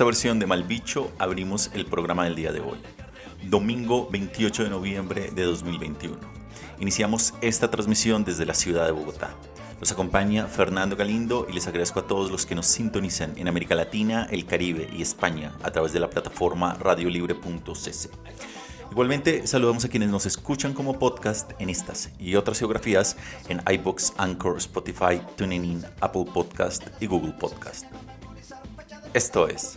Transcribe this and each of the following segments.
Esta versión de Malbicho abrimos el programa del día de hoy, domingo 28 de noviembre de 2021. Iniciamos esta transmisión desde la ciudad de Bogotá. Los acompaña Fernando Galindo y les agradezco a todos los que nos sintonizan en América Latina, el Caribe y España a través de la plataforma radiolibre.cc. Igualmente saludamos a quienes nos escuchan como podcast en estas y otras geografías en iBox, Anchor, Spotify, TuneIn, Apple Podcast y Google Podcast. Esto es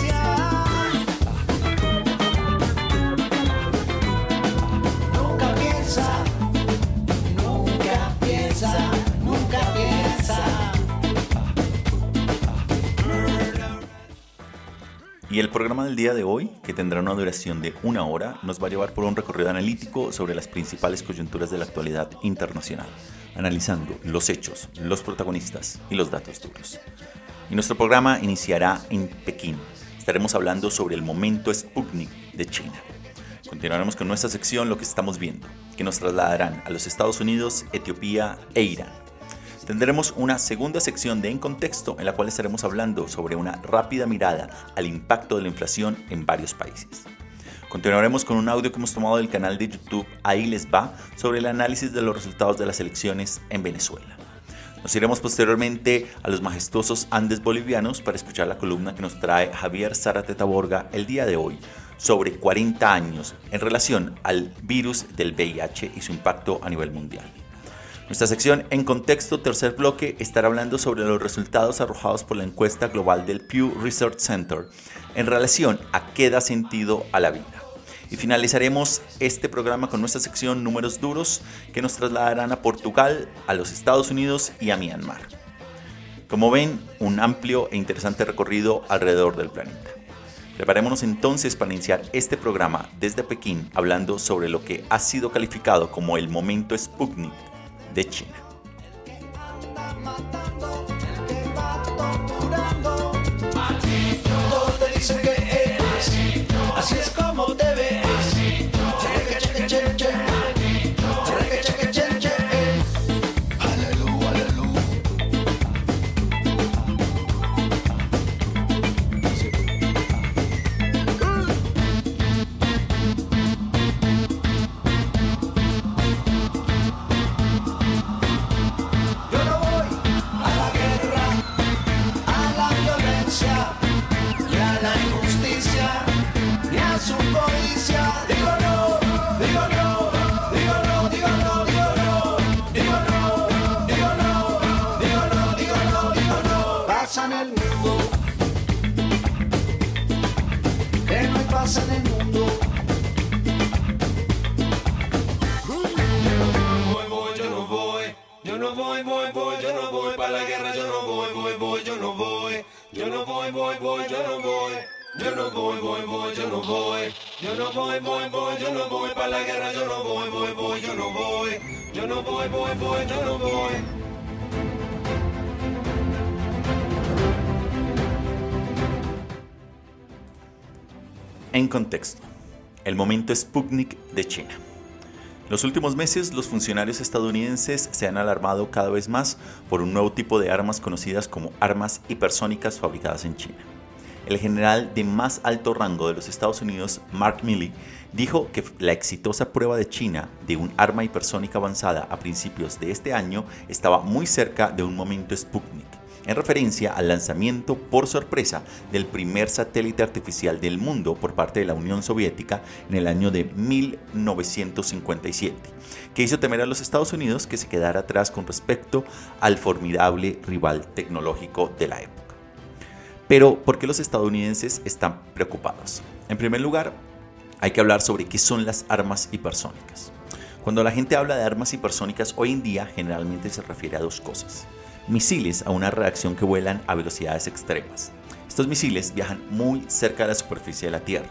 Y el programa del día de hoy, que tendrá una duración de una hora, nos va a llevar por un recorrido analítico sobre las principales coyunturas de la actualidad internacional, analizando los hechos, los protagonistas y los datos duros. Y nuestro programa iniciará en Pekín. Estaremos hablando sobre el momento Sputnik de China. Continuaremos con nuestra sección Lo que estamos viendo, que nos trasladarán a los Estados Unidos, Etiopía e Irán. Tendremos una segunda sección de En Contexto en la cual estaremos hablando sobre una rápida mirada al impacto de la inflación en varios países. Continuaremos con un audio que hemos tomado del canal de YouTube Ahí les va sobre el análisis de los resultados de las elecciones en Venezuela. Nos iremos posteriormente a los majestuosos Andes bolivianos para escuchar la columna que nos trae Javier Zárate Taborga el día de hoy sobre 40 años en relación al virus del VIH y su impacto a nivel mundial. Nuestra sección En Contexto, tercer bloque, estará hablando sobre los resultados arrojados por la encuesta global del Pew Research Center en relación a qué da sentido a la vida. Y finalizaremos este programa con nuestra sección Números Duros que nos trasladarán a Portugal, a los Estados Unidos y a Myanmar. Como ven, un amplio e interesante recorrido alrededor del planeta. Preparémonos entonces para iniciar este programa desde Pekín hablando sobre lo que ha sido calificado como el momento Sputnik de China. Así es como el momento Sputnik de China. Los últimos meses, los funcionarios estadounidenses se han alarmado cada vez más por un nuevo tipo de armas conocidas como armas hipersónicas fabricadas en China. el general de más alto rango de los Estados Unidos, Mark Milley, dijo que la exitosa prueba de China de un arma hipersónica avanzada a principios de este año estaba muy cerca de un momento Sputnik, en referencia al lanzamiento por sorpresa del primer satélite artificial del mundo por parte de la Unión Soviética en el año de 1957, que hizo temer a los Estados Unidos que se quedara atrás con respecto al formidable rival tecnológico de la época. Pero, ¿por qué los estadounidenses están preocupados? En primer lugar, hay que hablar sobre qué son las armas hipersónicas. Cuando la gente habla de armas hipersónicas hoy en día generalmente se refiere a dos cosas. Misiles a una reacción que vuelan a velocidades extremas. Estos misiles viajan muy cerca de la superficie de la Tierra.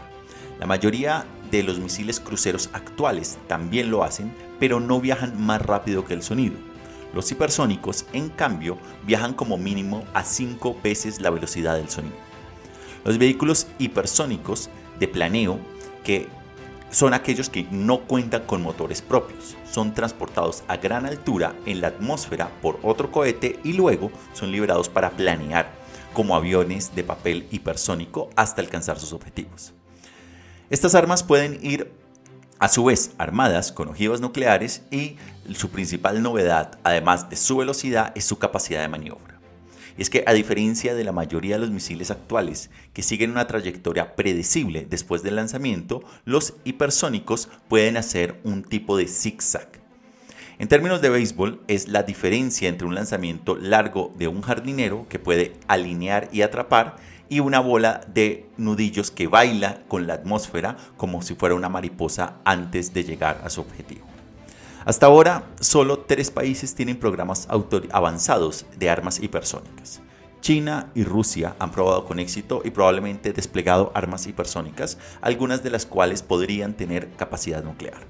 La mayoría de los misiles cruceros actuales también lo hacen, pero no viajan más rápido que el sonido. Los hipersónicos, en cambio, viajan como mínimo a 5 veces la velocidad del sonido. Los vehículos hipersónicos de planeo que son aquellos que no cuentan con motores propios. Son transportados a gran altura en la atmósfera por otro cohete y luego son liberados para planear como aviones de papel hipersónico hasta alcanzar sus objetivos. Estas armas pueden ir a su vez armadas con ojivas nucleares y su principal novedad, además de su velocidad, es su capacidad de maniobra. Es que a diferencia de la mayoría de los misiles actuales, que siguen una trayectoria predecible después del lanzamiento, los hipersónicos pueden hacer un tipo de zigzag. En términos de béisbol, es la diferencia entre un lanzamiento largo de un jardinero que puede alinear y atrapar y una bola de nudillos que baila con la atmósfera como si fuera una mariposa antes de llegar a su objetivo. Hasta ahora, solo tres países tienen programas avanzados de armas hipersónicas. China y Rusia han probado con éxito y probablemente desplegado armas hipersónicas, algunas de las cuales podrían tener capacidad nuclear.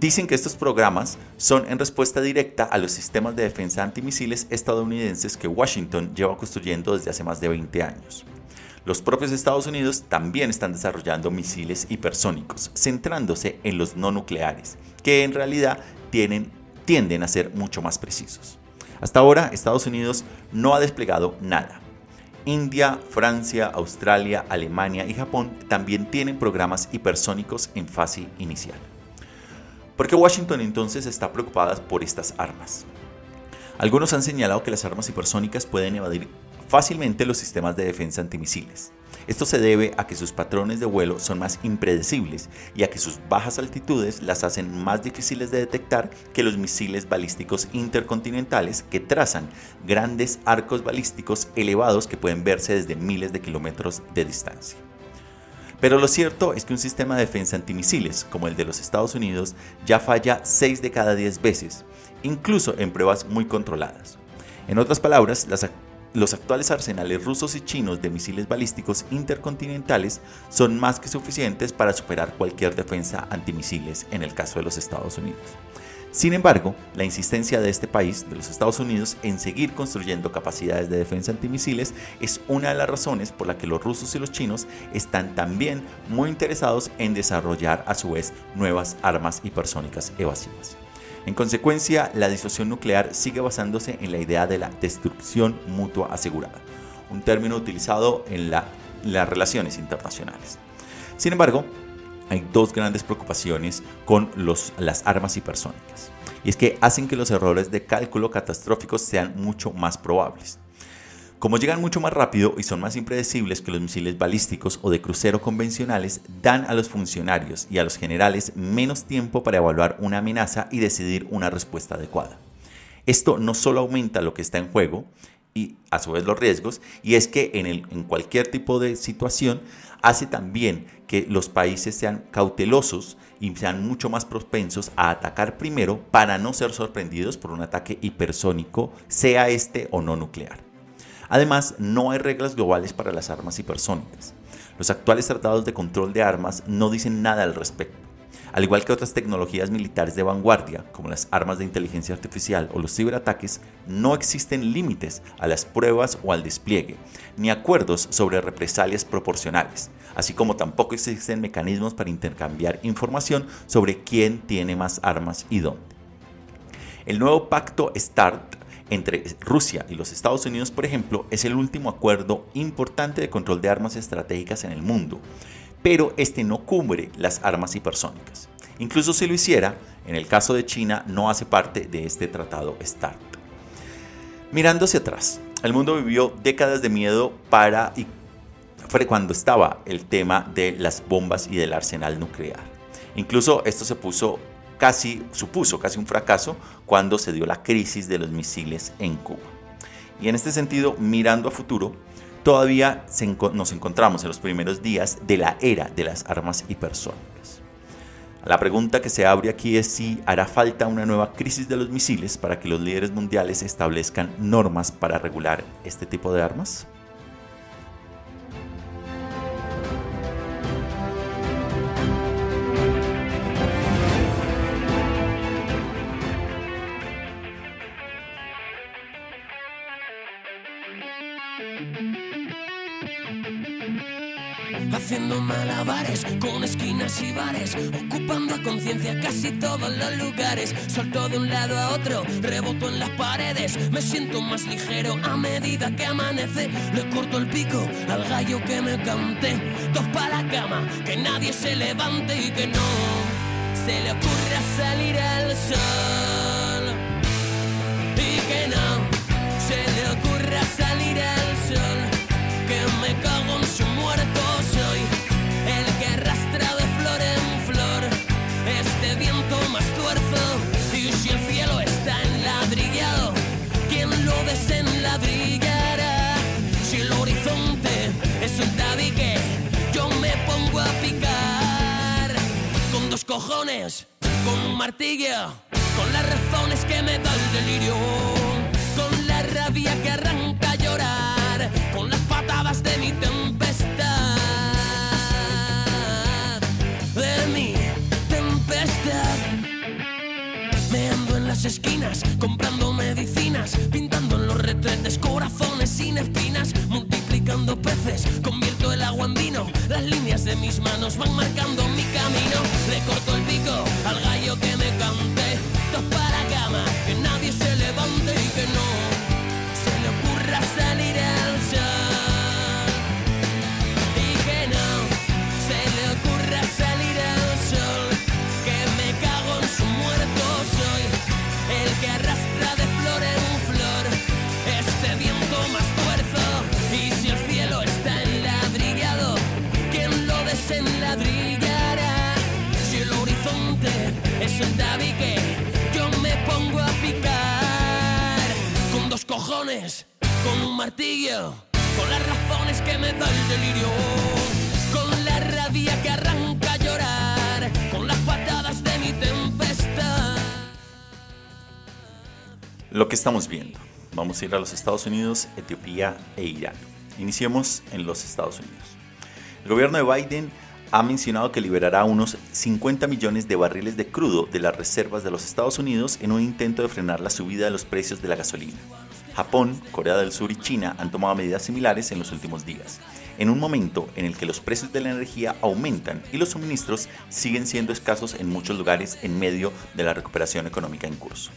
Dicen que estos programas son en respuesta directa a los sistemas de defensa antimisiles estadounidenses que Washington lleva construyendo desde hace más de 20 años. Los propios Estados Unidos también están desarrollando misiles hipersónicos, centrándose en los no nucleares, que en realidad tienen, tienden a ser mucho más precisos. Hasta ahora, Estados Unidos no ha desplegado nada. India, Francia, Australia, Alemania y Japón también tienen programas hipersónicos en fase inicial. ¿Por qué Washington entonces está preocupada por estas armas? Algunos han señalado que las armas hipersónicas pueden evadir fácilmente los sistemas de defensa antimisiles. Esto se debe a que sus patrones de vuelo son más impredecibles y a que sus bajas altitudes las hacen más difíciles de detectar que los misiles balísticos intercontinentales que trazan grandes arcos balísticos elevados que pueden verse desde miles de kilómetros de distancia. Pero lo cierto es que un sistema de defensa antimisiles como el de los Estados Unidos ya falla 6 de cada 10 veces, incluso en pruebas muy controladas. En otras palabras, las los actuales arsenales rusos y chinos de misiles balísticos intercontinentales son más que suficientes para superar cualquier defensa antimisiles en el caso de los Estados Unidos. Sin embargo, la insistencia de este país, de los Estados Unidos, en seguir construyendo capacidades de defensa antimisiles es una de las razones por la que los rusos y los chinos están también muy interesados en desarrollar a su vez nuevas armas hipersónicas evasivas. En consecuencia, la disuasión nuclear sigue basándose en la idea de la destrucción mutua asegurada, un término utilizado en las relaciones internacionales. Sin embargo, hay dos grandes preocupaciones con las armas hipersónicas, y es que hacen que los errores de cálculo catastróficos sean mucho más probables. Como llegan mucho más rápido y son más impredecibles que los misiles balísticos o de crucero convencionales, dan a los funcionarios y a los generales menos tiempo para evaluar una amenaza y decidir una respuesta adecuada. Esto no solo aumenta lo que está en juego y a su vez los riesgos, y es que en, cualquier tipo de situación hace también que los países sean cautelosos y sean mucho más propensos a atacar primero para no ser sorprendidos por un ataque hipersónico, sea este o no nuclear. Además, no hay reglas globales para las armas hipersónicas. Los actuales tratados de control de armas no dicen nada al respecto. Al igual que otras tecnologías militares de vanguardia, como las armas de inteligencia artificial o los ciberataques, no existen límites a las pruebas o al despliegue, ni acuerdos sobre represalias proporcionales, así como tampoco existen mecanismos para intercambiar información sobre quién tiene más armas y dónde. El nuevo pacto START entre Rusia y los Estados Unidos, por ejemplo, es el último acuerdo importante de control de armas estratégicas en el mundo, pero este no cubre las armas hipersónicas. Incluso si lo hiciera, en el caso de China no hace parte de este tratado START. Mirando hacia atrás, el mundo vivió décadas de miedo para y fue cuando estaba el tema de las bombas y del arsenal nuclear. Incluso esto se puso casi, supuso casi un fracaso cuando se dio la crisis de los misiles en Cuba. Y en este sentido, mirando a futuro, todavía nos encontramos en los primeros días de la era de las armas hipersónicas. La pregunta que se abre aquí es si hará falta una nueva crisis de los misiles para que los líderes mundiales establezcan normas para regular este tipo de armas. Haciendo malabares con esquinas y bares, ocupando a conciencia casi todos los lugares. Salto de un lado a otro, reboto en las paredes, me siento más ligero a medida que amanece. Le corto el pico al gallo que me cante, dos para la cama, que nadie se levante y que no se le ocurra salir al sol. Dos cojones con un martillo con las razones que me da el delirio con la rabia que arranca a llorar con las patadas de mi tempestad de mi tempestad. Me ando en las esquinas comprando medicinas pintando en los retretes corazones sin espinas multiplicando peces. Convierto el agua en vino las líneas de mis manos van marcando mi camino. Le corto el pico al gallo que me cante cojones con un martillo con las razones que me da el delirio con la rabia que arranca a llorar con las patadas de mi tempestad Lo que estamos viendo. Vamos a ir a los Estados Unidos, Etiopía e Irán. Iniciemos en los Estados Unidos. El gobierno de Biden ha mencionado que liberará unos 50 millones de barriles de crudo de las reservas de los Estados Unidos en un intento de frenar la subida de los precios de la gasolina. Japón, Corea del Sur y China han tomado medidas similares en los últimos días, en un momento en el que los precios de la energía aumentan y los suministros siguen siendo escasos en muchos lugares en medio de la recuperación económica en curso.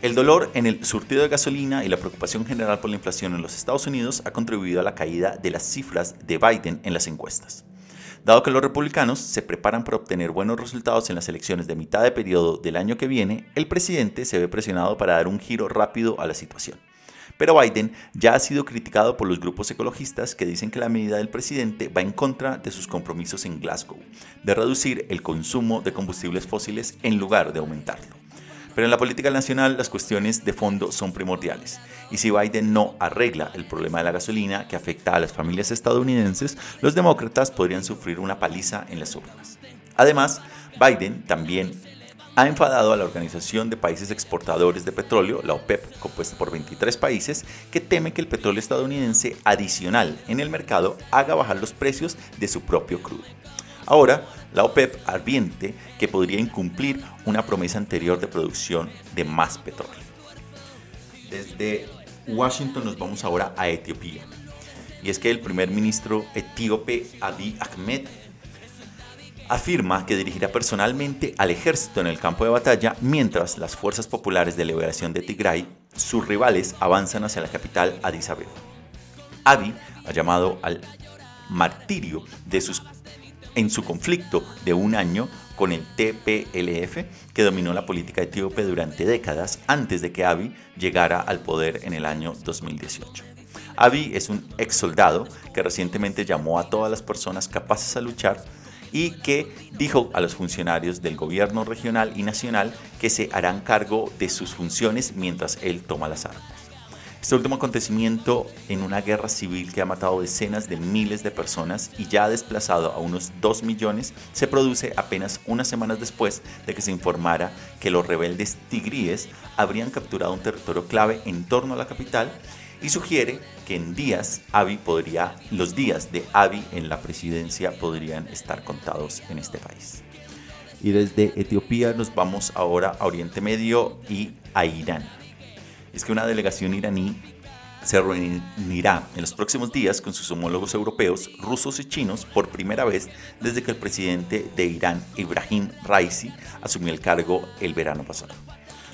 El dolor en el surtido de gasolina y la preocupación general por la inflación en los Estados Unidos ha contribuido a la caída de las cifras de Biden en las encuestas. Dado que los republicanos se preparan para obtener buenos resultados en las elecciones de mitad de periodo del año que viene, el presidente se ve presionado para dar un giro rápido a la situación. Pero Biden ya ha sido criticado por los grupos ecologistas que dicen que la medida del presidente va en contra de sus compromisos en Glasgow, de reducir el consumo de combustibles fósiles en lugar de aumentarlo. Pero en la política nacional las cuestiones de fondo son primordiales. Y si Biden no arregla el problema de la gasolina que afecta a las familias estadounidenses, los demócratas podrían sufrir una paliza en las urnas. Además, Biden también ha enfadado a la Organización de Países Exportadores de Petróleo, la OPEP, compuesta por 23 países, que teme que el petróleo estadounidense adicional en el mercado haga bajar los precios de su propio crudo. Ahora, la OPEP advierte que podría incumplir una promesa anterior de producción de más petróleo. Desde Washington nos vamos ahora a Etiopía. Y es que el primer ministro etíope Abiy Ahmed afirma que dirigirá personalmente al ejército en el campo de batalla mientras las fuerzas populares de liberación de Tigray, sus rivales, avanzan hacia la capital Addis Abeba. Abiy ha llamado al martirio de sus, en su conflicto de un año con el TPLF, que dominó la política etíope durante décadas antes de que Abiy llegara al poder en el año 2018. Abiy es un ex soldado que recientemente llamó a todas las personas capaces a luchar y que dijo a los funcionarios del gobierno regional y nacional que se harán cargo de sus funciones mientras él toma las armas. Este último acontecimiento en una guerra civil que ha matado decenas de miles de personas y ya ha desplazado a unos 2 millones se produce apenas unas semanas después de que se informara que los rebeldes tigríes habrían capturado un territorio clave en torno a la capital y sugiere que en días podría, los días de Abiy en la presidencia podrían estar contados en este país. Y desde Etiopía nos vamos ahora a Oriente Medio y a Irán. Es que una delegación iraní se reunirá en los próximos días con sus homólogos europeos, rusos y chinos por primera vez desde que el presidente de Irán, Ibrahim Raisi, asumió el cargo el verano pasado.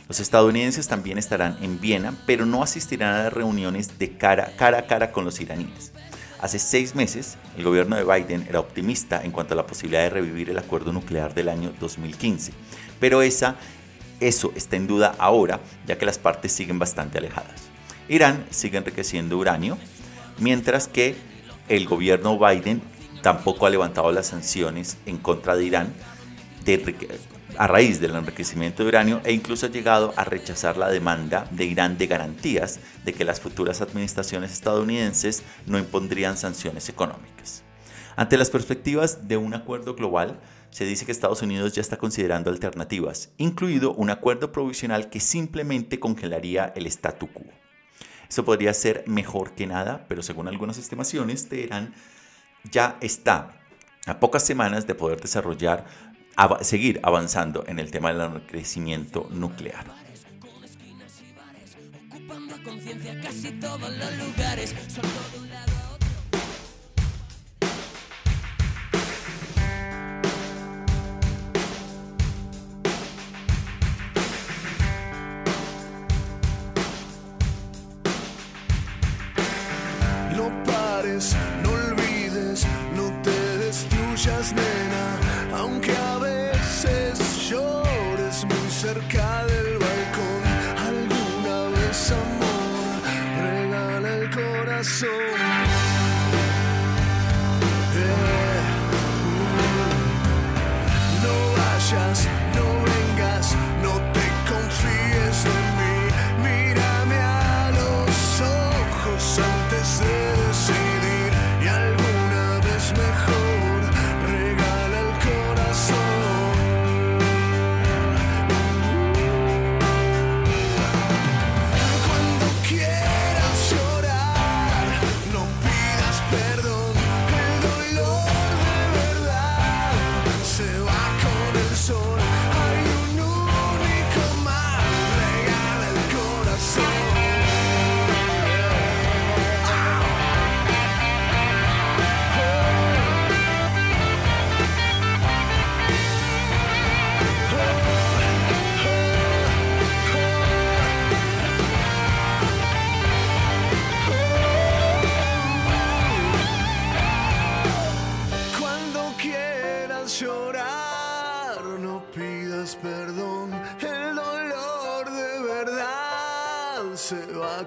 Los estadounidenses también estarán en Viena, pero no asistirán a las reuniones de cara, cara a cara con los iraníes. Hace seis meses, el gobierno de Biden era optimista en cuanto a la posibilidad de revivir el acuerdo nuclear del año 2015, pero esa, eso está en duda ahora, ya que las partes siguen bastante alejadas. Irán sigue enriqueciendo uranio, mientras que el gobierno Biden tampoco ha levantado las sanciones en contra de Irán a raíz del enriquecimiento de uranio e incluso ha llegado a rechazar la demanda de Irán de garantías de que las futuras administraciones estadounidenses no impondrían sanciones económicas. Ante las perspectivas de un acuerdo global, se dice que Estados Unidos ya está considerando alternativas, incluido un acuerdo provisional que simplemente congelaría el statu quo. Eso podría ser mejor que nada, pero según algunas estimaciones, Teherán ya está a pocas semanas de poder desarrollar seguir avanzando en el tema del enriquecimiento nuclear. No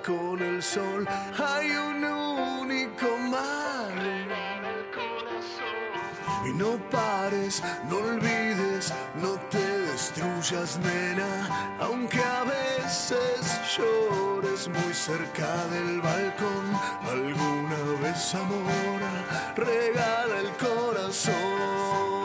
con el sol. Hay un único mal. Y no pares, no olvides, no te destruyas, nena. Aunque a veces llores muy cerca del balcón. Alguna vez, amor, regala el corazón.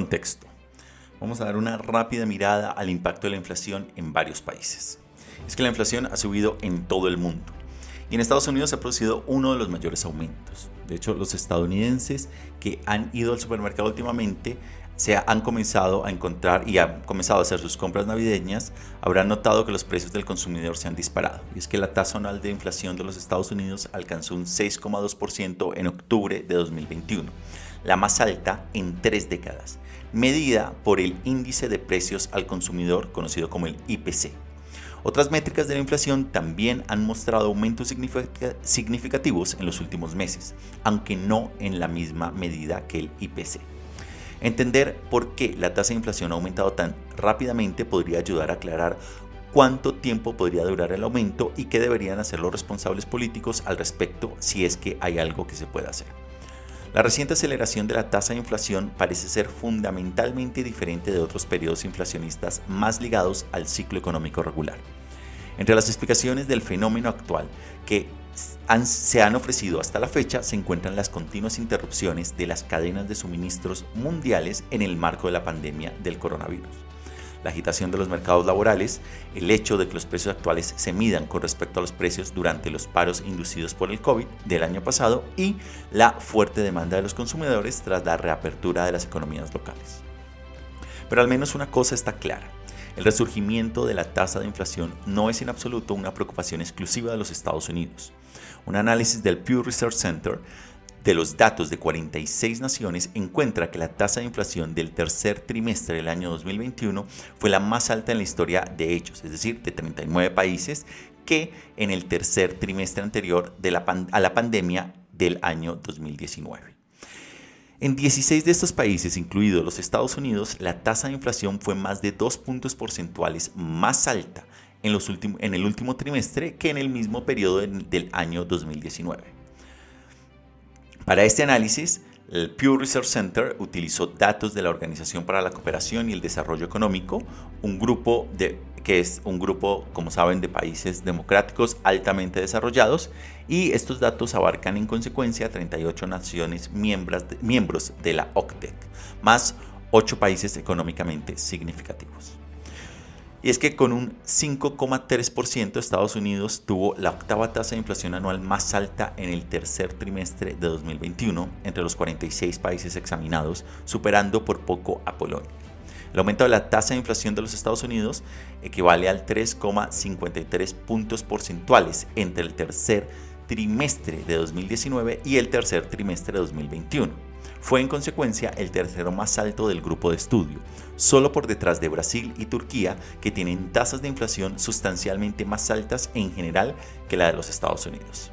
Contexto, vamos a dar una rápida mirada al impacto de la inflación en varios países. Es que la inflación ha subido en todo el mundo y en Estados Unidos se ha producido uno de los mayores aumentos. De hecho, los estadounidenses que han ido al supermercado últimamente se han comenzado a encontrar y han comenzado a hacer sus compras navideñas, habrán notado que los precios del consumidor se han disparado. Y es que la tasa anual de inflación de los Estados Unidos alcanzó un 6,2% en octubre de 2021, la más alta en tres décadas, medida por el índice de precios al consumidor conocido como el IPC. Otras métricas de la inflación también han mostrado aumentos significativos en los últimos meses, aunque no en la misma medida que el IPC. Entender por qué la tasa de inflación ha aumentado tan rápidamente podría ayudar a aclarar cuánto tiempo podría durar el aumento y qué deberían hacer los responsables políticos al respecto si es que hay algo que se pueda hacer. La reciente aceleración de la tasa de inflación parece ser fundamentalmente diferente de otros periodos inflacionistas más ligados al ciclo económico regular. Entre las explicaciones del fenómeno actual que se han ofrecido hasta la fecha se encuentran las continuas interrupciones de las cadenas de suministros mundiales en el marco de la pandemia del coronavirus. La agitación de los mercados laborales, el hecho de que los precios actuales se midan con respecto a los precios durante los paros inducidos por el COVID del año pasado y la fuerte demanda de los consumidores tras la reapertura de las economías locales. Pero al menos una cosa está clara. El resurgimiento de la tasa de inflación no es en absoluto una preocupación exclusiva de los Estados Unidos. Un análisis del Pew Research Center de los datos de 46 naciones encuentra que la tasa de inflación del tercer trimestre del año 2021 fue la más alta en la historia de ellos, es decir, de 39 países, que en el tercer trimestre anterior de la a la pandemia del año 2019. En 16 de estos países, incluidos los Estados Unidos, la tasa de inflación fue más de 2 puntos porcentuales más alta en, los en el último trimestre que en el mismo periodo del año 2019. Para este análisis, el Pew Research Center utilizó datos de la Organización para la Cooperación y el Desarrollo Económico, un grupo que es un grupo, como saben, de países democráticos altamente desarrollados, y estos datos abarcan en consecuencia 38 naciones miembros de, miembros de la OCDE, más 8 países económicamente significativos. Y es que con un 5,3% Estados Unidos tuvo la octava tasa de inflación anual más alta en el tercer trimestre de 2021 entre los 46 países examinados, superando por poco a Polonia. El aumento de la tasa de inflación de los Estados Unidos equivale al 3,53 puntos porcentuales entre el tercer trimestre de 2019 y el tercer trimestre de 2021 fue en consecuencia el tercero más alto del grupo de estudio, solo por detrás de Brasil y Turquía, que tienen tasas de inflación sustancialmente más altas en general que la de los Estados Unidos.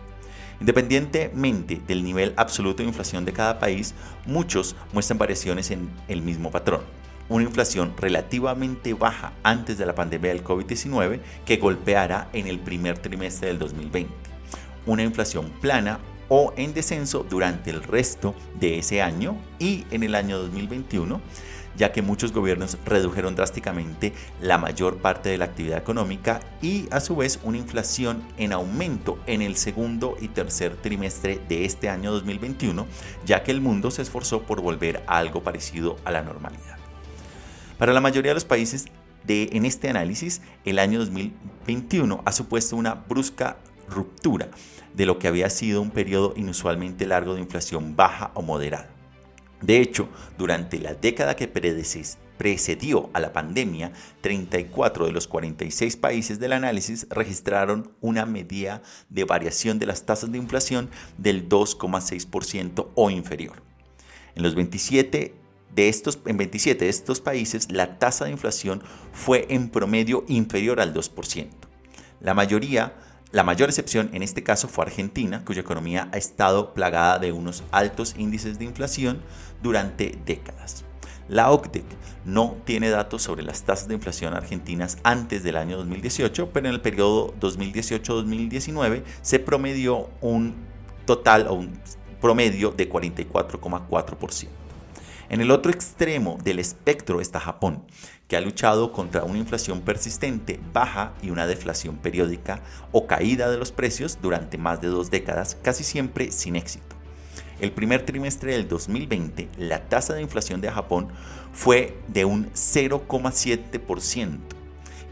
Independientemente del nivel absoluto de inflación de cada país, muchos muestran variaciones en el mismo patrón. Una inflación relativamente baja antes de la pandemia del COVID-19 que golpeará en el primer trimestre del 2020. Una inflación plana o en descenso durante el resto de ese año y en el año 2021, ya que muchos gobiernos redujeron drásticamente la mayor parte de la actividad económica y a su vez una inflación en aumento en el segundo y tercer trimestre de este año 2021, ya que el mundo se esforzó por volver a algo parecido a la normalidad. Para la mayoría de los países de, en este análisis, el año 2021 ha supuesto una brusca ruptura de lo que había sido un periodo inusualmente largo de inflación baja o moderada. De hecho, durante la década que precedió a la pandemia, 34 de los 46 países del análisis registraron una media de variación de las tasas de inflación del 2,6% o inferior. En los 27 de estos, en 27 de estos países, la tasa de inflación fue en promedio inferior al 2%. La mayoría la mayor excepción en este caso fue Argentina, cuya economía ha estado plagada de unos altos índices de inflación durante décadas. La OCDE no tiene datos sobre las tasas de inflación argentinas antes del año 2018, pero en el periodo 2018-2019 se promedió un total o un promedio de 44,4%. En el otro extremo del espectro está Japón, que ha luchado contra una inflación persistente, baja y una deflación periódica o caída de los precios durante más de dos décadas, casi siempre sin éxito. el primer trimestre del 2020 la tasa de inflación de Japón fue de un 0,7%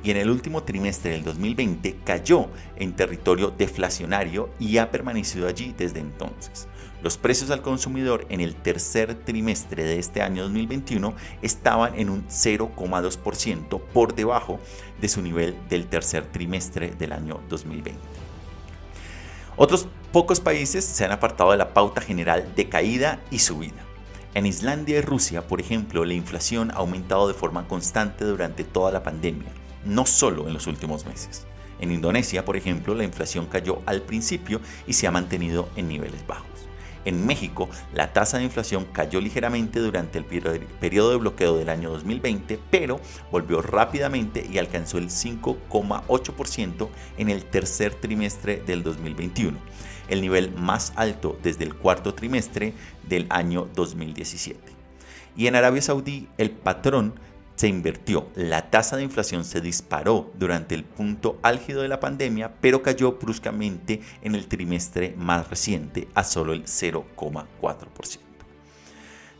y en el último trimestre del 2020 cayó en territorio deflacionario y ha permanecido allí desde entonces. Los precios al consumidor en el tercer trimestre de este año 2021 estaban en un 0,2% por debajo de su nivel del tercer trimestre del año 2020. Otros pocos países se han apartado de la pauta general de caída y subida. En Islandia y Rusia, por ejemplo, la inflación ha aumentado de forma constante durante toda la pandemia, no solo en los últimos meses. En Indonesia, por ejemplo, la inflación cayó al principio y se ha mantenido en niveles bajos. En México, la tasa de inflación cayó ligeramente durante el periodo de bloqueo del año 2020, pero volvió rápidamente y alcanzó el 5,8% en el tercer trimestre del 2021, el nivel más alto desde el cuarto trimestre del año 2017. Y en Arabia Saudí, el patrón se invirtió, la tasa de inflación se disparó durante el punto álgido de la pandemia, pero cayó bruscamente en el trimestre más reciente a solo el 0,4%.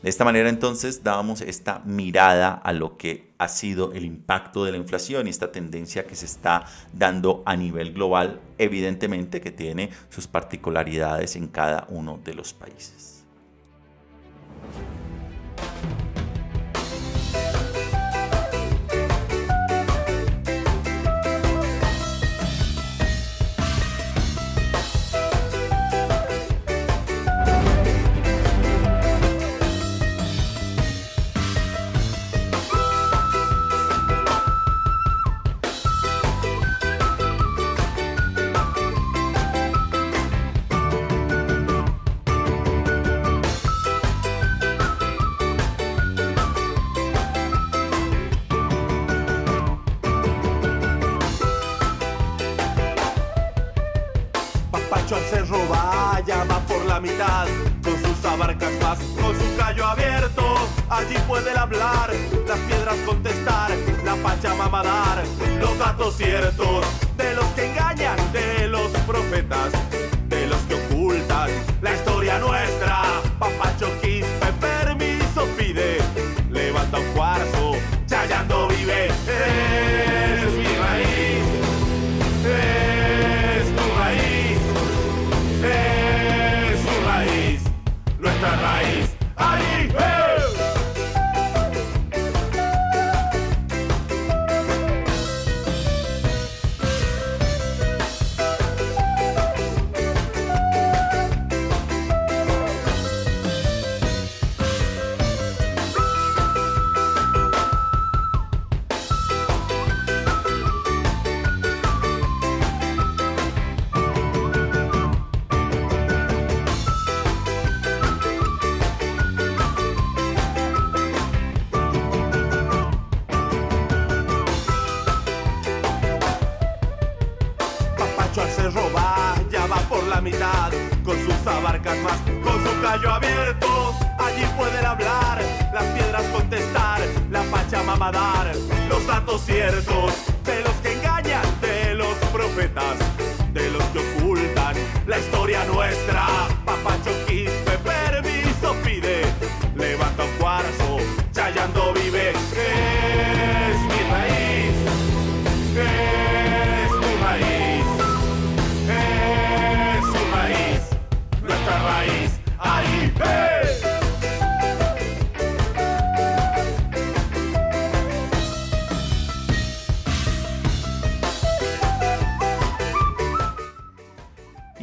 De esta manera entonces dábamos esta mirada a lo que ha sido el impacto de la inflación y esta tendencia que se está dando a nivel global, evidentemente que tiene sus particularidades en cada uno de los países.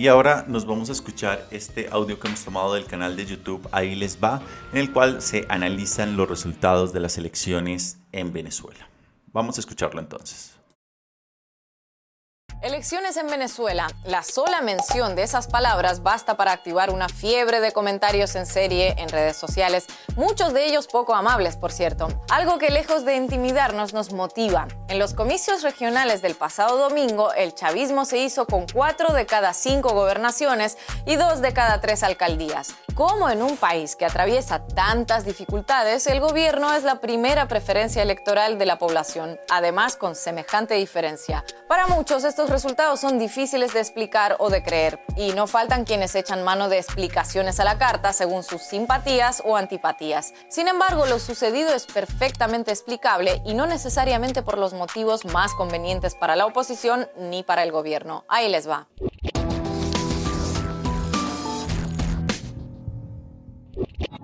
Y ahora nos vamos a escuchar este audio que hemos tomado del canal de YouTube Ahí les va, en el cual se analizan los resultados de las elecciones en Venezuela. Vamos a escucharlo entonces. Elecciones en Venezuela. La sola mención de esas palabras basta para activar una fiebre de comentarios en serie en redes sociales, muchos de ellos poco amables, por cierto. Algo que lejos de intimidarnos nos motiva. En los comicios regionales del pasado domingo, el chavismo se hizo con cuatro de cada cinco gobernaciones y dos de cada tres alcaldías. Como en un país que atraviesa tantas dificultades, el gobierno es la primera preferencia electoral de la población, además con semejante diferencia. Para muchos estos resultados son difíciles de explicar o de creer, y no faltan quienes echan mano de explicaciones a la carta según sus simpatías o antipatías. Sin embargo, lo sucedido es perfectamente explicable y no necesariamente por los motivos más convenientes para la oposición ni para el gobierno. Ahí les va.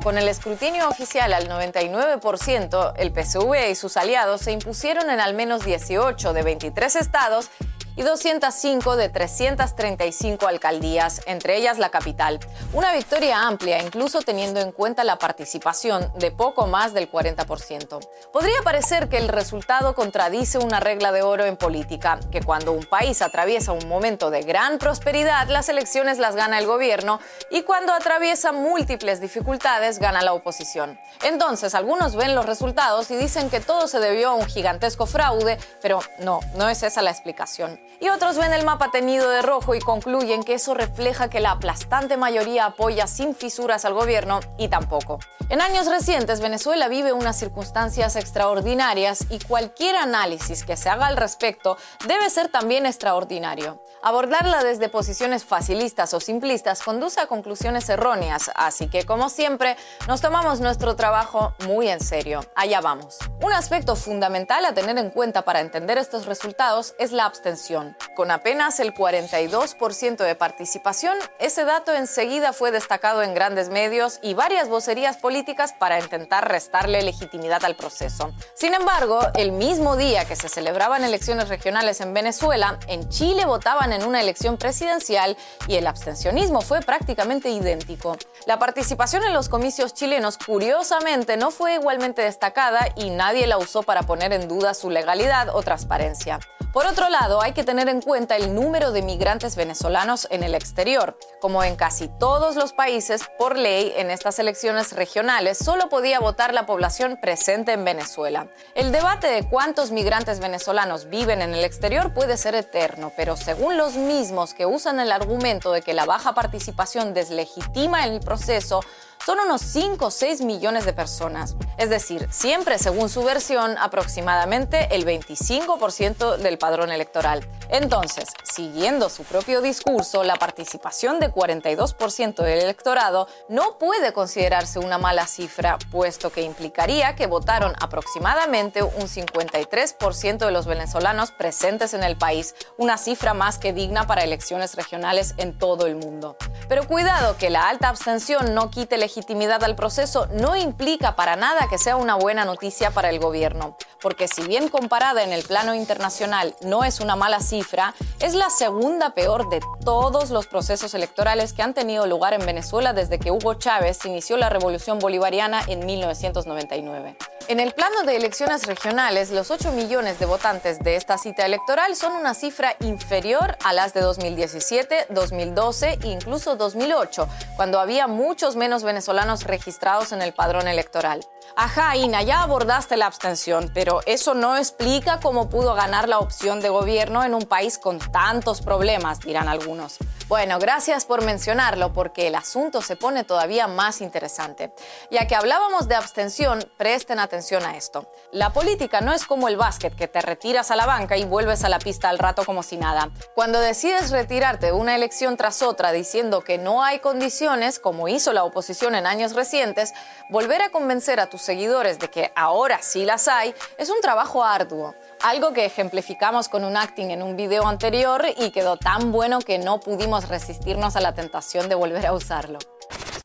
Con el escrutinio oficial al 99%, el PSV y sus aliados se impusieron en al menos 18 de 23 estados y 205 de 335 alcaldías, entre ellas la capital. Una victoria amplia, incluso teniendo en cuenta la participación de poco más del 40%. Podría parecer que el resultado contradice una regla de oro en política, que cuando un país atraviesa un momento de gran prosperidad, las elecciones las gana el gobierno y cuando atraviesa múltiples dificultades, gana la oposición. Entonces, algunos ven los resultados y dicen que todo se debió a un gigantesco fraude, pero no, no es esa la explicación y otros ven el mapa teñido de rojo y concluyen que eso refleja que la aplastante mayoría apoya sin fisuras al gobierno y tampoco. En años recientes, Venezuela vive unas circunstancias extraordinarias y cualquier análisis que se haga al respecto debe ser también extraordinario. Abordarla desde posiciones facilistas o simplistas conduce a conclusiones erróneas, así que como siempre, nos tomamos nuestro trabajo muy en serio. Allá vamos. Un aspecto fundamental a tener en cuenta para entender estos resultados es la abstención. Con apenas el 42% de participación, ese dato enseguida fue destacado en grandes medios y varias vocerías políticas para intentar restarle legitimidad al proceso. Sin embargo, el mismo día que se celebraban elecciones regionales en Venezuela, en Chile votaban en una elección presidencial y el abstencionismo fue prácticamente idéntico. La participación en los comicios chilenos, curiosamente, no fue igualmente destacada y nadie la usó para poner en duda su legalidad o transparencia. Por otro lado, hay que tener en cuenta el número de migrantes venezolanos en el exterior. Como en casi todos los países, por ley, en estas elecciones regionales solo podía votar la población presente en Venezuela. El debate de cuántos migrantes venezolanos viven en el exterior puede ser eterno, pero según los mismos que usan el argumento de que la baja participación deslegitima el proceso, son unos 5 o 6 millones de personas. Es decir, siempre según su versión, aproximadamente el 25% del padrón electoral. Entonces, siguiendo su propio discurso, la participación de 42% del electorado no puede considerarse una mala cifra, puesto que implicaría que votaron aproximadamente un 53% de los venezolanos presentes en el país, una cifra más que digna para elecciones regionales en todo el mundo. Pero cuidado que la alta abstención no quite legitimidad al proceso no implica para nada que sea una buena noticia para el gobierno, porque si bien comparada en el plano internacional no es una mala cifra, es la segunda peor de todos los procesos electorales que han tenido lugar en Venezuela desde que Hugo Chávez inició la revolución bolivariana en 1999. En el plano de elecciones regionales, los 8 millones de votantes de esta cita electoral son una cifra inferior a las de 2017, 2012 e incluso 2008, cuando había muchos menos venezolanos registrados en el padrón electoral. Ajá, Ina, ya abordaste la abstención, pero eso no explica cómo pudo ganar la opción de gobierno en un país con tantos problemas, dirán algunos. Bueno, gracias por mencionarlo porque el asunto se pone todavía más interesante. Ya que hablábamos de abstención, presten atención a esto. La política no es como el básquet, que te retiras a la banca y vuelves a la pista al rato como si nada. Cuando decides retirarte de una elección tras otra diciendo que no hay condiciones, como hizo la oposición en años recientes, volver a convencer a tus seguidores de que ahora sí las hay es un trabajo arduo. Algo que ejemplificamos con un acting en un video anterior y quedó tan bueno que no pudimos resistirnos a la tentación de volver a usarlo.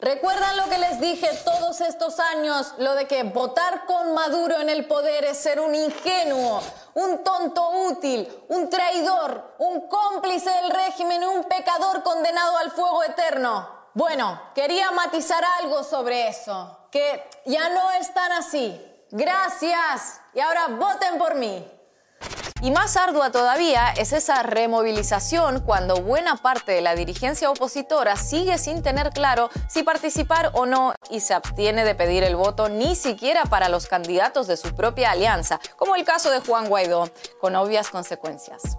¿Recuerdan lo que les dije todos estos años? Lo de que votar con Maduro en el poder es ser un ingenuo, un tonto útil, un traidor, un cómplice del régimen y un pecador condenado al fuego eterno. Bueno, quería matizar algo sobre eso, que ya no están así. Gracias. Y ahora voten por mí. Y más ardua todavía es esa removilización cuando buena parte de la dirigencia opositora sigue sin tener claro si participar o no y se abstiene de pedir el voto ni siquiera para los candidatos de su propia alianza, como el caso de Juan Guaidó, con obvias consecuencias.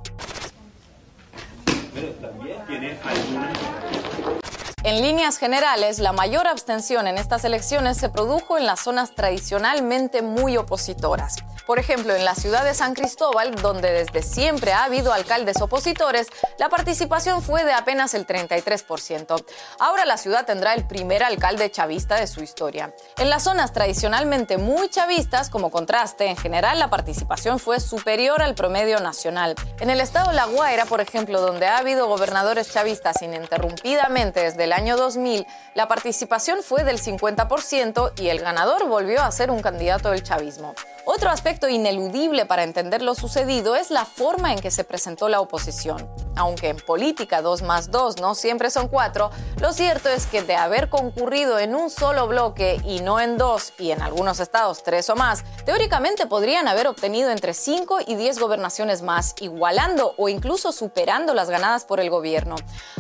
En líneas generales, la mayor abstención en estas elecciones se produjo en las zonas tradicionalmente muy opositoras. Por ejemplo, en la ciudad de San Cristóbal, donde desde siempre ha habido alcaldes opositores, la participación fue de apenas el 33%. Ahora la ciudad tendrá el primer alcalde chavista de su historia. En las zonas tradicionalmente muy chavistas, como contraste, en general la participación fue superior al promedio nacional. En el estado La Guaira, por ejemplo, donde ha habido gobernadores chavistas ininterrumpidamente desde el año 2000, la participación fue del 50% y el ganador volvió a ser un candidato del chavismo. Otro aspecto ineludible para entender lo sucedido es la forma en que se presentó la oposición. Aunque en política 2 más 2 no siempre son 4, lo cierto es que de haber concurrido en un solo bloque y no en dos y en algunos estados tres o más, teóricamente podrían haber obtenido entre 5 y 10 gobernaciones más, igualando o incluso superando las ganadas por el gobierno.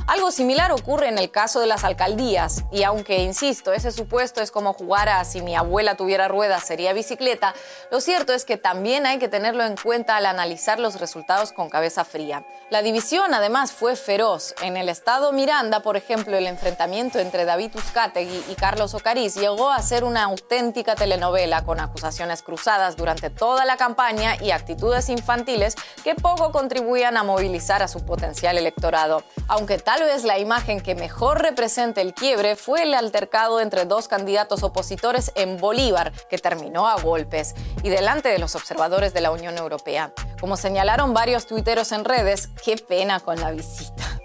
Algo similar ocurre en el caso de las alcaldías, y aunque, insisto, ese supuesto es como jugar a si mi abuela tuviera ruedas sería bicicleta, lo cierto es que también hay que tenerlo en cuenta al analizar los resultados con cabeza fría. La división además fue feroz. En el estado Miranda, por ejemplo, el enfrentamiento entre David Uzcategui y Carlos Ocariz llegó a ser una auténtica telenovela con acusaciones cruzadas durante toda la campaña y actitudes infantiles que poco contribuían a movilizar a su potencial electorado. Aunque tal vez la imagen que mejor representa el quiebre fue el altercado entre dos candidatos opositores en Bolívar, que terminó a golpes, y delante de los observadores de la Unión Europea. Como señalaron varios tuiteros en redes, qué pena con la visita.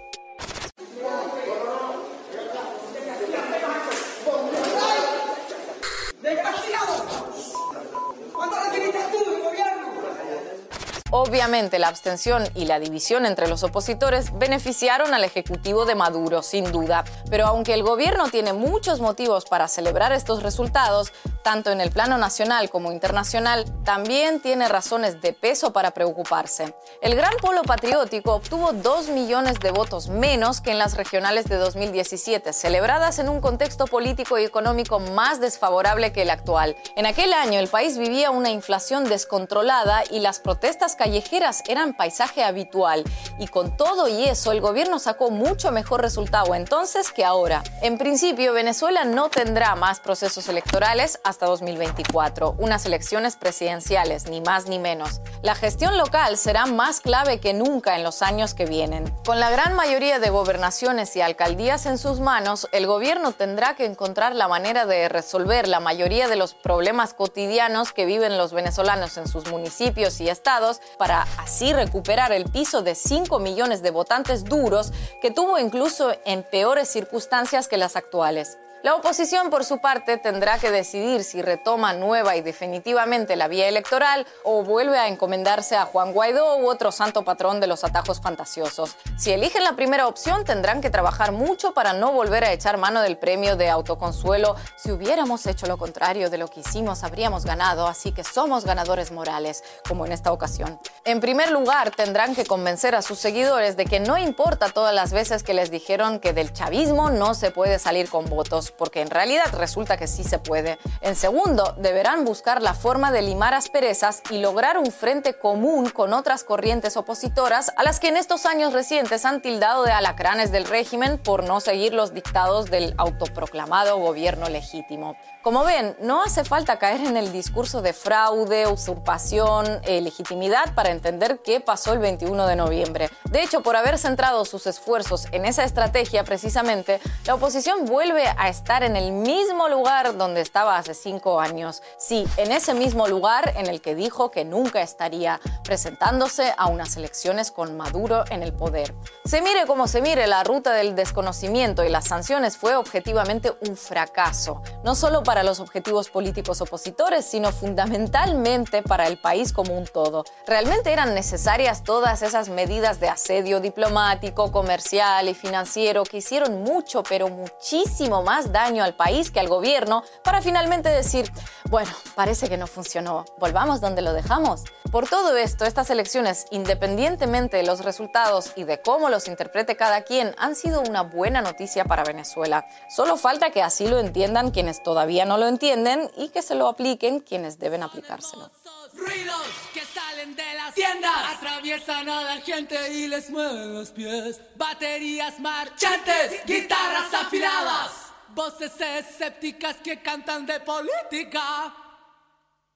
Obviamente la abstención y la división entre los opositores beneficiaron al Ejecutivo de Maduro, sin duda, pero aunque el gobierno tiene muchos motivos para celebrar estos resultados, tanto en el plano nacional como internacional, también tiene razones de peso para preocuparse. El Gran Polo Patriótico obtuvo 2 millones de votos menos que en las regionales de 2017, celebradas en un contexto político y económico más desfavorable que el actual. En aquel año el país vivía una inflación descontrolada y las protestas callejeras eran paisaje habitual y con todo y eso el gobierno sacó mucho mejor resultado entonces que ahora. En principio, Venezuela no tendrá más procesos electorales hasta 2024, unas elecciones presidenciales, ni más ni menos. La gestión local será más clave que nunca en los años que vienen. Con la gran mayoría de gobernaciones y alcaldías en sus manos, el gobierno tendrá que encontrar la manera de resolver la mayoría de los problemas cotidianos que viven los venezolanos en sus municipios y estados para así recuperar el piso de 5 millones de votantes duros que tuvo incluso en peores circunstancias que las actuales. La oposición, por su parte, tendrá que decidir si retoma nueva y definitivamente la vía electoral o vuelve a encomendarse a Juan Guaidó u otro santo patrón de los atajos fantasiosos. Si eligen la primera opción, tendrán que trabajar mucho para no volver a echar mano del premio de autoconsuelo. Si hubiéramos hecho lo contrario de lo que hicimos, habríamos ganado, así que somos ganadores morales, como en esta ocasión. En primer lugar, tendrán que convencer a sus seguidores de que no importa todas las veces que les dijeron que del chavismo no se puede salir con votos porque en realidad resulta que sí se puede. En segundo, deberán buscar la forma de limar asperezas y lograr un frente común con otras corrientes opositoras a las que en estos años recientes han tildado de alacranes del régimen por no seguir los dictados del autoproclamado gobierno legítimo. Como ven, no hace falta caer en el discurso de fraude, usurpación, e legitimidad para entender qué pasó el 21 de noviembre. De hecho, por haber centrado sus esfuerzos en esa estrategia precisamente, la oposición vuelve a estar en el mismo lugar donde estaba hace cinco años. Sí, en ese mismo lugar en el que dijo que nunca estaría presentándose a unas elecciones con Maduro en el poder. Se mire como se mire, la ruta del desconocimiento y las sanciones fue objetivamente un fracaso. No solo para los objetivos políticos opositores, sino fundamentalmente para el país como un todo. ¿Realmente eran necesarias todas esas medidas de asedio diplomático, comercial y financiero que hicieron mucho, pero muchísimo más daño al país que al gobierno para finalmente decir, bueno, parece que no funcionó, volvamos donde lo dejamos? Por todo esto, estas elecciones, independientemente de los resultados y de cómo los interprete cada quien, han sido una buena noticia para Venezuela. Solo falta que así lo entiendan quienes todavía no lo entienden y que se lo apliquen quienes deben aplicárselo. Ruidos que salen de las tiendas atraviesan a la gente y les mueven los pies. Baterías marchantes, guitarras afiladas, voces escépticas que cantan de política.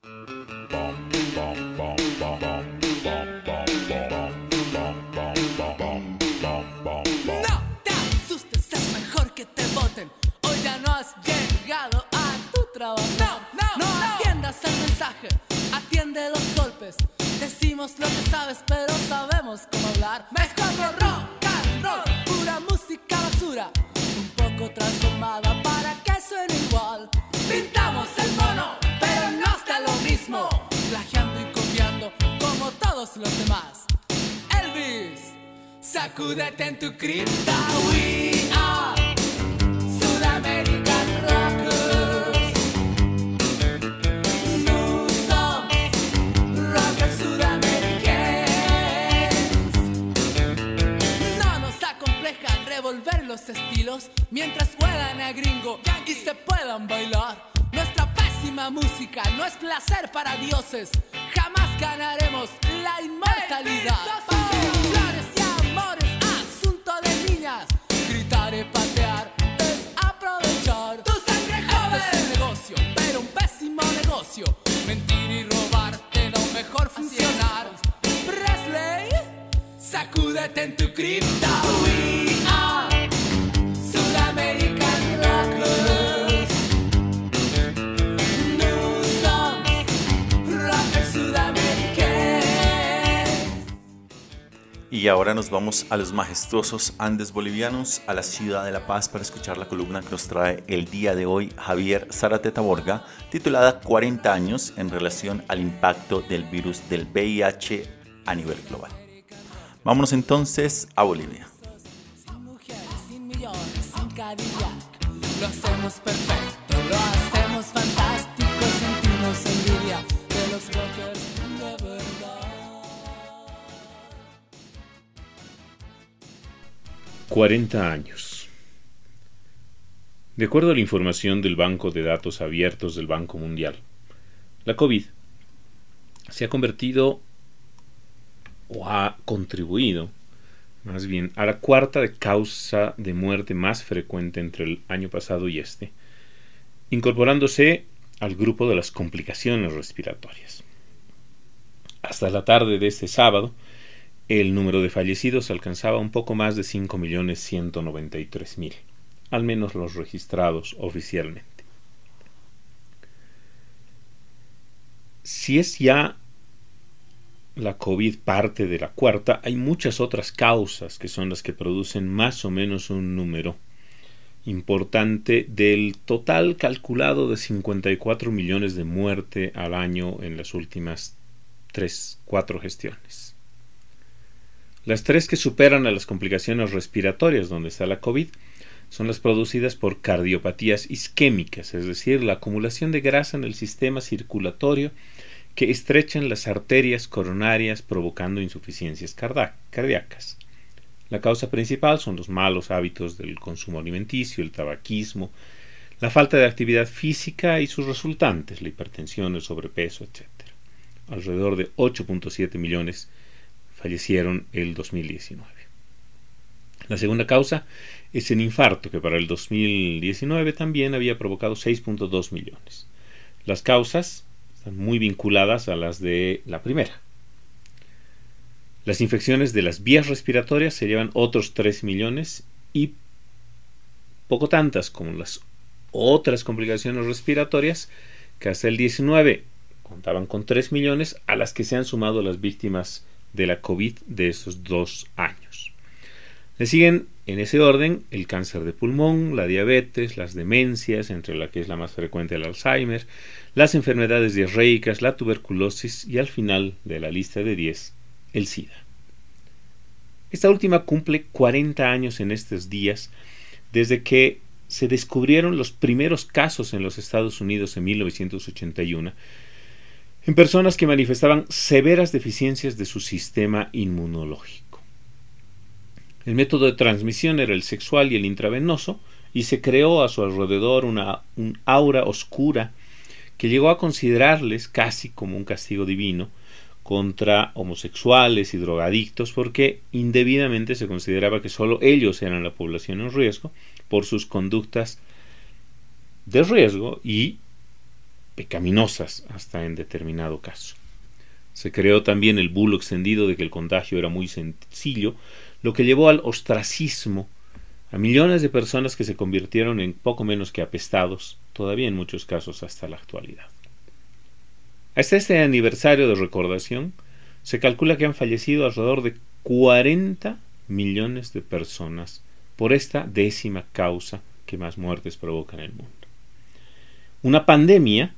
No te asustes, es mejor que te voten. Hoy ya no has llegado a tu trabajo. No, no, no, no. atiendas el mensaje, atiende los golpes. Decimos lo que sabes, pero sabemos cómo hablar. Mezclando rock and roll, pura música basura. Un poco transformada para que suene igual. Pintamos el mono, pero no está lo mismo. Plagiando y copiando como todos los demás. Elvis, sacúdete en tu cripta. We are los estilos mientras juegan a gringo y se puedan bailar. Nuestra pésima música no es placer para dioses. Jamás ganaremos la inmortalidad. Flores y amores, asunto de niñas. Gritar y patear es aprovechar. Tu sangre joven. Este es un negocio, pero un pésimo negocio. Mentir y robarte no mejor funcionar. Presley, sacúdete en tu cripta. We are Y ahora nos vamos a los majestuosos Andes bolivianos, a la ciudad de La Paz, para escuchar la columna que nos trae el día de hoy Javier Zárate Taborga, titulada 40 años en relación al impacto del virus del VIH a nivel global. Vámonos entonces a Bolivia. Lo hacemos perfecto, lo hacemos fantástico. Sentimos envidia de los 40 años. De acuerdo a la información del Banco de Datos Abiertos del Banco Mundial, la COVID se ha convertido o ha contribuido más bien a la cuarta de causa de muerte más frecuente entre el año pasado y este, incorporándose al grupo de las complicaciones respiratorias. Hasta la tarde de este sábado, el número de fallecidos alcanzaba un poco más de 5.193.000, al menos los registrados oficialmente. Si es ya la COVID parte de la cuarta, hay muchas otras causas que son las que producen más o menos un número importante del total calculado de 54 millones de muerte al año en las últimas 3, 4 gestiones. Las tres que superan a las complicaciones respiratorias donde está la COVID son las producidas por cardiopatías isquémicas, es decir, la acumulación de grasa en el sistema circulatorio que estrechan las arterias coronarias provocando insuficiencias cardíacas. La causa principal son los malos hábitos del consumo alimenticio, el tabaquismo, la falta de actividad física y sus resultantes, la hipertensión, el sobrepeso, etc. Alrededor de 8.7 millones fallecieron el 2019. La segunda causa es el infarto, que para el 2019 también había provocado 6.2 millones. Las causas están muy vinculadas a las de la primera. Las infecciones de las vías respiratorias se llevan otros 3 millones y poco tantas como las otras complicaciones respiratorias que hasta el 19 contaban con 3 millones a las que se han sumado las víctimas de la COVID de esos dos años. Le siguen en ese orden el cáncer de pulmón, la diabetes, las demencias, entre la que es la más frecuente el Alzheimer, las enfermedades diarreicas, la tuberculosis y al final de la lista de 10, el SIDA. Esta última cumple 40 años en estos días desde que se descubrieron los primeros casos en los Estados Unidos en 1981 en personas que manifestaban severas deficiencias de su sistema inmunológico. El método de transmisión era el sexual y el intravenoso, y se creó a su alrededor una, un aura oscura que llegó a considerarles casi como un castigo divino contra homosexuales y drogadictos porque indebidamente se consideraba que solo ellos eran la población en riesgo por sus conductas de riesgo y pecaminosas hasta en determinado caso. Se creó también el bulo extendido de que el contagio era muy sencillo, lo que llevó al ostracismo a millones de personas que se convirtieron en poco menos que apestados, todavía en muchos casos hasta la actualidad. Hasta este aniversario de recordación, se calcula que han fallecido alrededor de 40 millones de personas por esta décima causa que más muertes provoca en el mundo. Una pandemia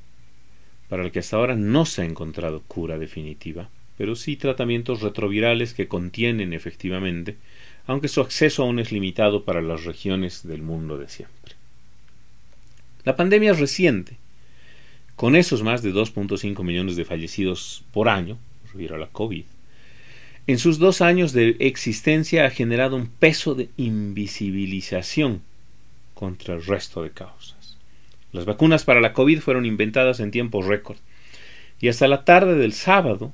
para la que hasta ahora no se ha encontrado cura definitiva, pero sí tratamientos retrovirales que contienen efectivamente, aunque su acceso aún es limitado para las regiones del mundo de siempre. La pandemia es reciente, con esos más de 2.5 millones de fallecidos por año, a la COVID, en sus dos años de existencia ha generado un peso de invisibilización contra el resto de causas. Las vacunas para la COVID fueron inventadas en tiempo récord. Y hasta la tarde del sábado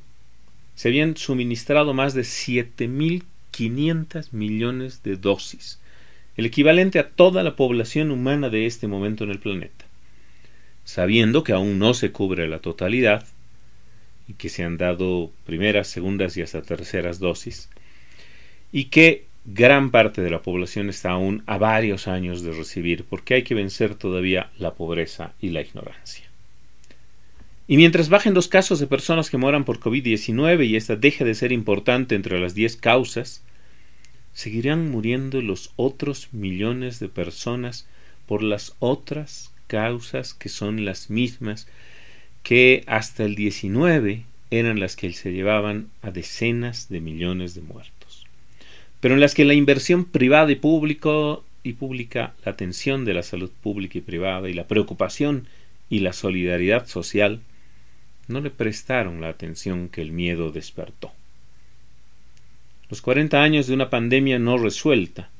se habían suministrado más de 7.500 millones de dosis, el equivalente a toda la población humana de este momento en el planeta sabiendo que aún no se cubre la totalidad y que se han dado primeras, segundas y hasta terceras dosis, y que gran parte de la población está aún a varios años de recibir, porque hay que vencer todavía la pobreza y la ignorancia. Y mientras bajen los casos de personas que mueran por COVID-19 y esta deje de ser importante entre las 10 causas, seguirán muriendo los otros millones de personas por las otras causas que son las mismas que hasta el 19 eran las que se llevaban a decenas de millones de muertos, pero en las que la inversión privada y público y pública, la atención de la salud pública y privada y la preocupación y la solidaridad social no le prestaron la atención que el miedo despertó. Los 40 años de una pandemia no resuelta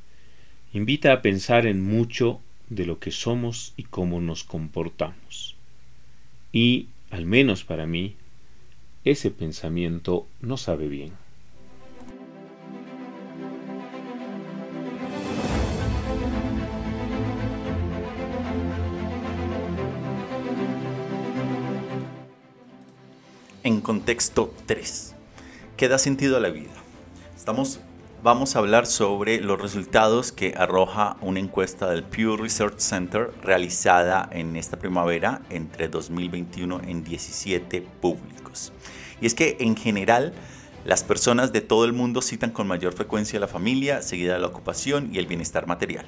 invita a pensar en mucho de lo que somos y cómo nos comportamos. Y, al menos para mí, ese pensamiento no sabe bien. En contexto 3. ¿Qué da sentido a la vida? Estamos vamos a hablar sobre los resultados que arroja una encuesta del Pew Research Center realizada en esta primavera entre 2021 en 17 públicos. Y es que en general las personas de todo el mundo citan con mayor frecuencia la familia, seguida de la ocupación y el bienestar material,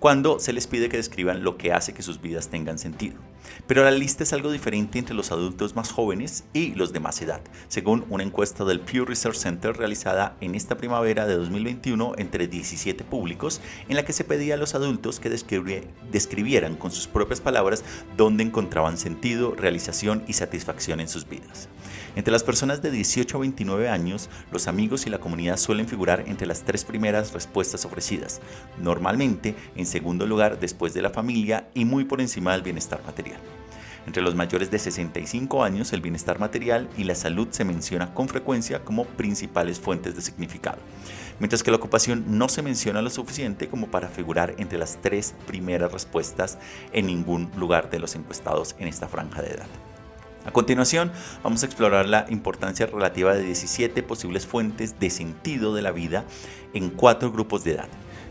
cuando se les pide que describan lo que hace que sus vidas tengan sentido. Pero la lista es algo diferente entre los adultos más jóvenes y los de más edad, según una encuesta del Pew Research Center realizada en esta primavera de 2021 entre 17 públicos, en la que se pedía a los adultos que describieran con sus propias palabras dónde encontraban sentido, realización y satisfacción en sus vidas. Entre las personas de 18 a 29 años, los amigos y la comunidad suelen figurar entre las tres primeras respuestas ofrecidas, normalmente en segundo lugar después de la familia y muy por encima del bienestar material. Entre los mayores de 65 años, el bienestar material y la salud se menciona con frecuencia como principales fuentes de significado, mientras que la ocupación no se menciona lo suficiente como para figurar entre las tres primeras respuestas en ningún lugar de los encuestados en esta franja de edad. A continuación, vamos a explorar la importancia relativa de 17 posibles fuentes de sentido de la vida en cuatro grupos de edad,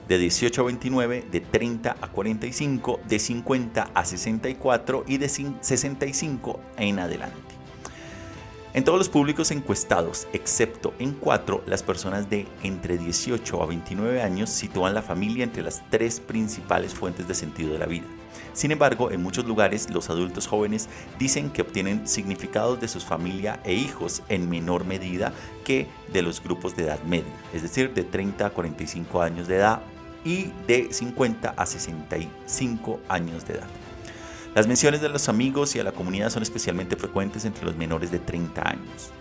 de 18 a 29, de 30 a 45, de 50 a 64 y de 65 en adelante. En todos los públicos encuestados, excepto en cuatro, las personas de entre 18 a 29 años sitúan la familia entre las tres principales fuentes de sentido de la vida. Sin embargo, en muchos lugares los adultos jóvenes dicen que obtienen significados de sus familia e hijos en menor medida que de los grupos de edad media, es decir, de 30 a 45 años de edad y de 50 a 65 años de edad. Las menciones de los amigos y a la comunidad son especialmente frecuentes entre los menores de 30 años.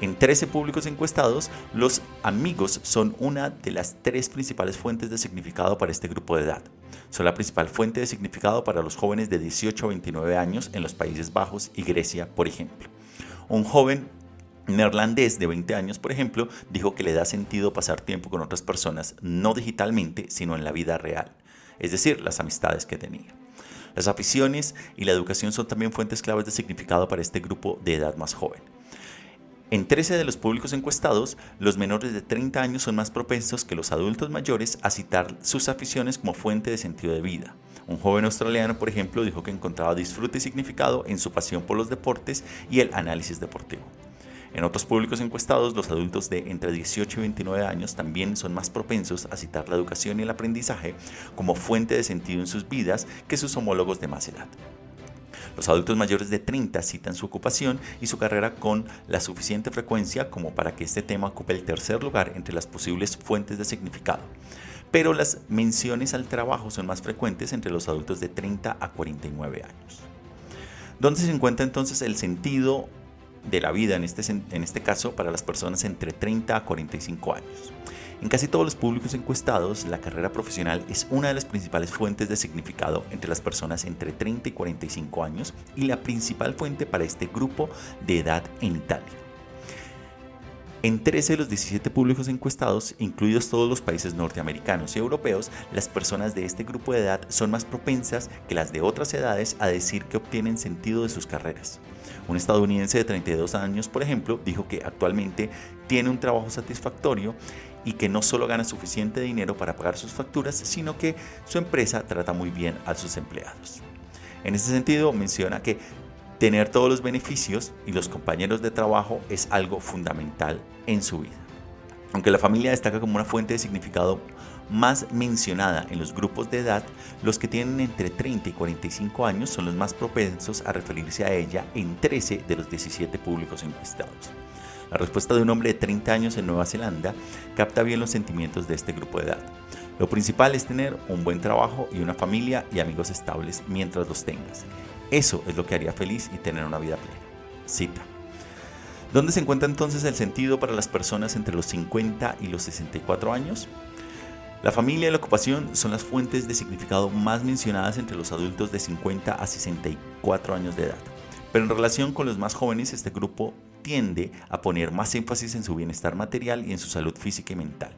En 13 públicos encuestados, los amigos son una de las tres principales fuentes de significado para este grupo de edad. Son la principal fuente de significado para los jóvenes de 18 a 29 años en los Países Bajos y Grecia, por ejemplo. Un joven neerlandés de 20 años, por ejemplo, dijo que le da sentido pasar tiempo con otras personas, no digitalmente, sino en la vida real, es decir, las amistades que tenía. Las aficiones y la educación son también fuentes claves de significado para este grupo de edad más joven. En 13 de los públicos encuestados, los menores de 30 años son más propensos que los adultos mayores a citar sus aficiones como fuente de sentido de vida. Un joven australiano, por ejemplo, dijo que encontraba disfrute y significado en su pasión por los deportes y el análisis deportivo. En otros públicos encuestados, los adultos de entre 18 y 29 años también son más propensos a citar la educación y el aprendizaje como fuente de sentido en sus vidas que sus homólogos de más edad. Los adultos mayores de 30 citan su ocupación y su carrera con la suficiente frecuencia como para que este tema ocupe el tercer lugar entre las posibles fuentes de significado. Pero las menciones al trabajo son más frecuentes entre los adultos de 30 a 49 años. ¿Dónde se encuentra entonces el sentido de la vida en este, en este caso para las personas entre 30 a 45 años? En casi todos los públicos encuestados, la carrera profesional es una de las principales fuentes de significado entre las personas entre 30 y 45 años y la principal fuente para este grupo de edad en Italia. En 13 de los 17 públicos encuestados, incluidos todos los países norteamericanos y europeos, las personas de este grupo de edad son más propensas que las de otras edades a decir que obtienen sentido de sus carreras. Un estadounidense de 32 años, por ejemplo, dijo que actualmente tiene un trabajo satisfactorio y que no solo gana suficiente dinero para pagar sus facturas, sino que su empresa trata muy bien a sus empleados. En ese sentido, menciona que tener todos los beneficios y los compañeros de trabajo es algo fundamental en su vida. Aunque la familia destaca como una fuente de significado más mencionada en los grupos de edad, los que tienen entre 30 y 45 años son los más propensos a referirse a ella en 13 de los 17 públicos encuestados. La respuesta de un hombre de 30 años en Nueva Zelanda capta bien los sentimientos de este grupo de edad. Lo principal es tener un buen trabajo y una familia y amigos estables mientras los tengas. Eso es lo que haría feliz y tener una vida plena. Cita. ¿Dónde se encuentra entonces el sentido para las personas entre los 50 y los 64 años? La familia y la ocupación son las fuentes de significado más mencionadas entre los adultos de 50 a 64 años de edad. Pero en relación con los más jóvenes, este grupo tiende a poner más énfasis en su bienestar material y en su salud física y mental.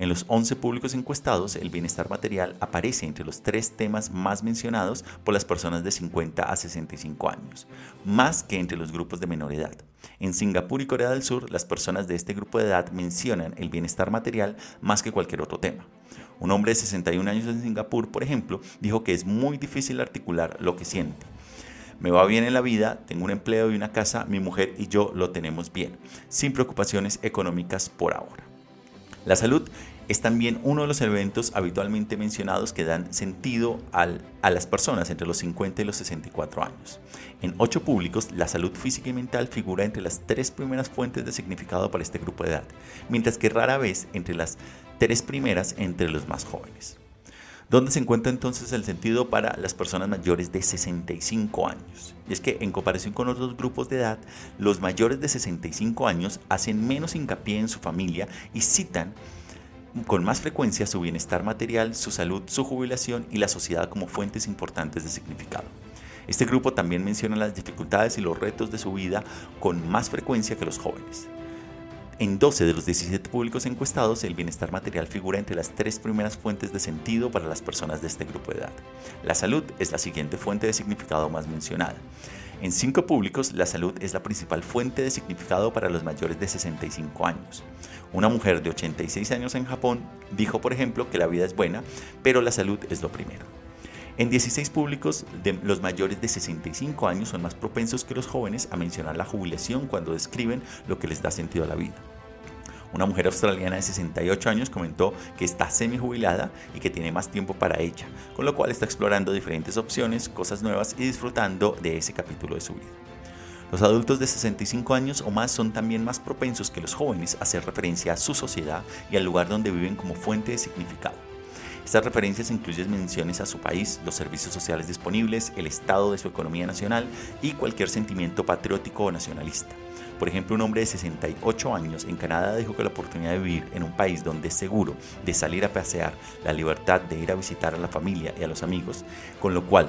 En los 11 públicos encuestados, el bienestar material aparece entre los tres temas más mencionados por las personas de 50 a 65 años, más que entre los grupos de menor edad. En Singapur y Corea del Sur, las personas de este grupo de edad mencionan el bienestar material más que cualquier otro tema. Un hombre de 61 años en Singapur, por ejemplo, dijo que es muy difícil articular lo que siente me va bien en la vida, tengo un empleo y una casa, mi mujer y yo lo tenemos bien, sin preocupaciones económicas por ahora. La salud es también uno de los eventos habitualmente mencionados que dan sentido a las personas entre los 50 y los 64 años. En ocho públicos, la salud física y mental figura entre las tres primeras fuentes de significado para este grupo de edad, mientras que rara vez entre las tres primeras entre los más jóvenes. ¿Dónde se encuentra entonces el sentido para las personas mayores de 65 años? Y es que en comparación con otros grupos de edad, los mayores de 65 años hacen menos hincapié en su familia y citan con más frecuencia su bienestar material, su salud, su jubilación y la sociedad como fuentes importantes de significado. Este grupo también menciona las dificultades y los retos de su vida con más frecuencia que los jóvenes. En 12 de los 17 públicos encuestados, el bienestar material figura entre las tres primeras fuentes de sentido para las personas de este grupo de edad. La salud es la siguiente fuente de significado más mencionada. En 5 públicos, la salud es la principal fuente de significado para los mayores de 65 años. Una mujer de 86 años en Japón dijo, por ejemplo, que la vida es buena, pero la salud es lo primero. En 16 públicos, los mayores de 65 años son más propensos que los jóvenes a mencionar la jubilación cuando describen lo que les da sentido a la vida. Una mujer australiana de 68 años comentó que está semi-jubilada y que tiene más tiempo para ella, con lo cual está explorando diferentes opciones, cosas nuevas y disfrutando de ese capítulo de su vida. Los adultos de 65 años o más son también más propensos que los jóvenes a hacer referencia a su sociedad y al lugar donde viven como fuente de significado. Estas referencias incluyen menciones a su país, los servicios sociales disponibles, el estado de su economía nacional y cualquier sentimiento patriótico o nacionalista. Por ejemplo, un hombre de 68 años en Canadá dijo que la oportunidad de vivir en un país donde es seguro, de salir a pasear, la libertad de ir a visitar a la familia y a los amigos, con lo cual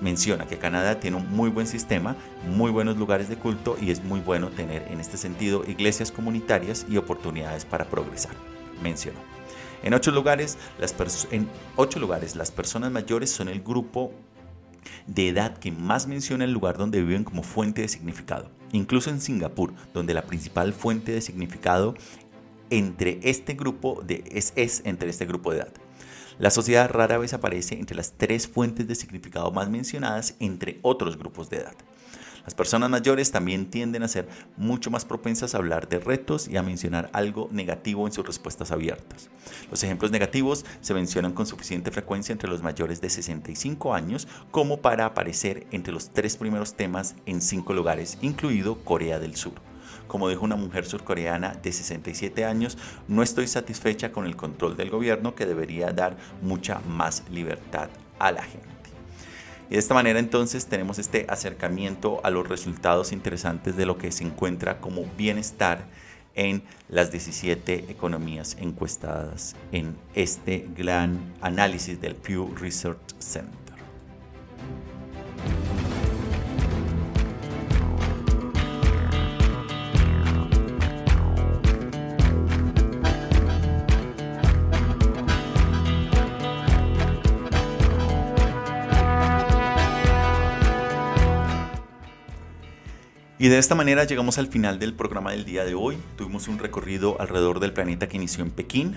menciona que Canadá tiene un muy buen sistema, muy buenos lugares de culto y es muy bueno tener en este sentido iglesias comunitarias y oportunidades para progresar. Mencionó. En ocho lugares, las, en ocho lugares, las personas mayores son el grupo de edad que más menciona el lugar donde viven como fuente de significado. Incluso en Singapur, donde la principal fuente de significado entre este grupo de, es, es entre este grupo de edad. La sociedad rara vez aparece entre las tres fuentes de significado más mencionadas entre otros grupos de edad. Las personas mayores también tienden a ser mucho más propensas a hablar de retos y a mencionar algo negativo en sus respuestas abiertas. Los ejemplos negativos se mencionan con suficiente frecuencia entre los mayores de 65 años como para aparecer entre los tres primeros temas en cinco lugares, incluido Corea del Sur. Como dijo una mujer surcoreana de 67 años, no estoy satisfecha con el control del gobierno que debería dar mucha más libertad a la gente. Y de esta manera entonces tenemos este acercamiento a los resultados interesantes de lo que se encuentra como bienestar en las 17 economías encuestadas en este gran análisis del Pew Research Center. Y de esta manera llegamos al final del programa del día de hoy. Tuvimos un recorrido alrededor del planeta que inició en Pekín.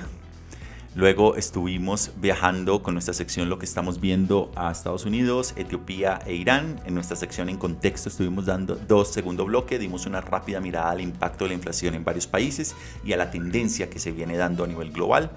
Luego estuvimos viajando con nuestra sección Lo que estamos viendo a Estados Unidos, Etiopía e Irán. En nuestra sección en contexto estuvimos dando dos segundo bloque, dimos una rápida mirada al impacto de la inflación en varios países y a la tendencia que se viene dando a nivel global.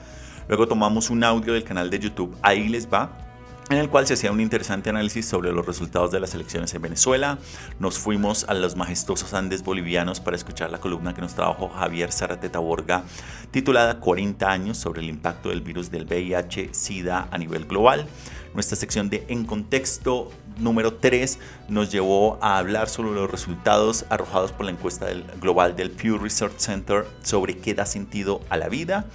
Luego tomamos un audio del canal de YouTube Ahí les va, en el cual se hacía un interesante análisis sobre los resultados de las elecciones en Venezuela. Nos fuimos a los majestuosos Andes bolivianos para escuchar la columna que nos trabajó Javier Zarateta Borga, titulada 40 años sobre el impacto del virus del VIH-Sida a nivel global. Nuestra sección de En Contexto número 3 nos llevó a hablar sobre los resultados arrojados por la encuesta global del Pew Research Center sobre qué da sentido a la vida.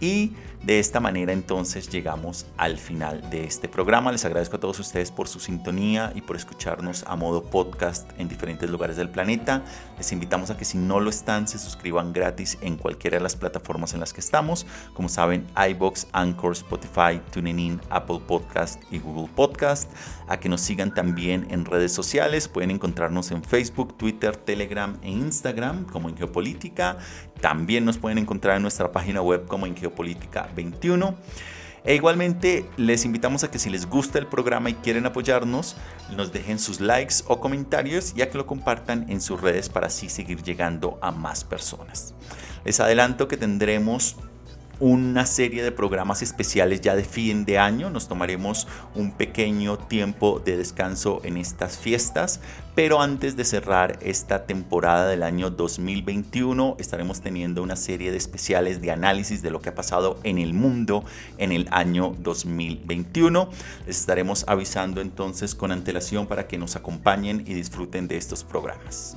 Y de esta manera entonces llegamos al final de este programa. Les agradezco a todos ustedes por su sintonía y por escucharnos a modo podcast en diferentes lugares del planeta. Les invitamos a que si no lo están se suscriban gratis en cualquiera de las plataformas en las que estamos. Como saben, iBox, Anchor, Spotify, TuneIn, Apple Podcast y Google Podcast. A que nos sigan también en redes sociales. Pueden encontrarnos en Facebook, Twitter, Telegram e Instagram como en Geopolítica. También nos pueden encontrar en nuestra página web como en Geopolítica 21. E igualmente les invitamos a que si les gusta el programa y quieren apoyarnos, nos dejen sus likes o comentarios y a que lo compartan en sus redes para así seguir llegando a más personas. Les adelanto que tendremos una serie de programas especiales ya de fin de año. Nos tomaremos un pequeño tiempo de descanso en estas fiestas, pero antes de cerrar esta temporada del año 2021 estaremos teniendo una serie de especiales de análisis de lo que ha pasado en el mundo en el año 2021. Les estaremos avisando entonces con antelación para que nos acompañen y disfruten de estos programas.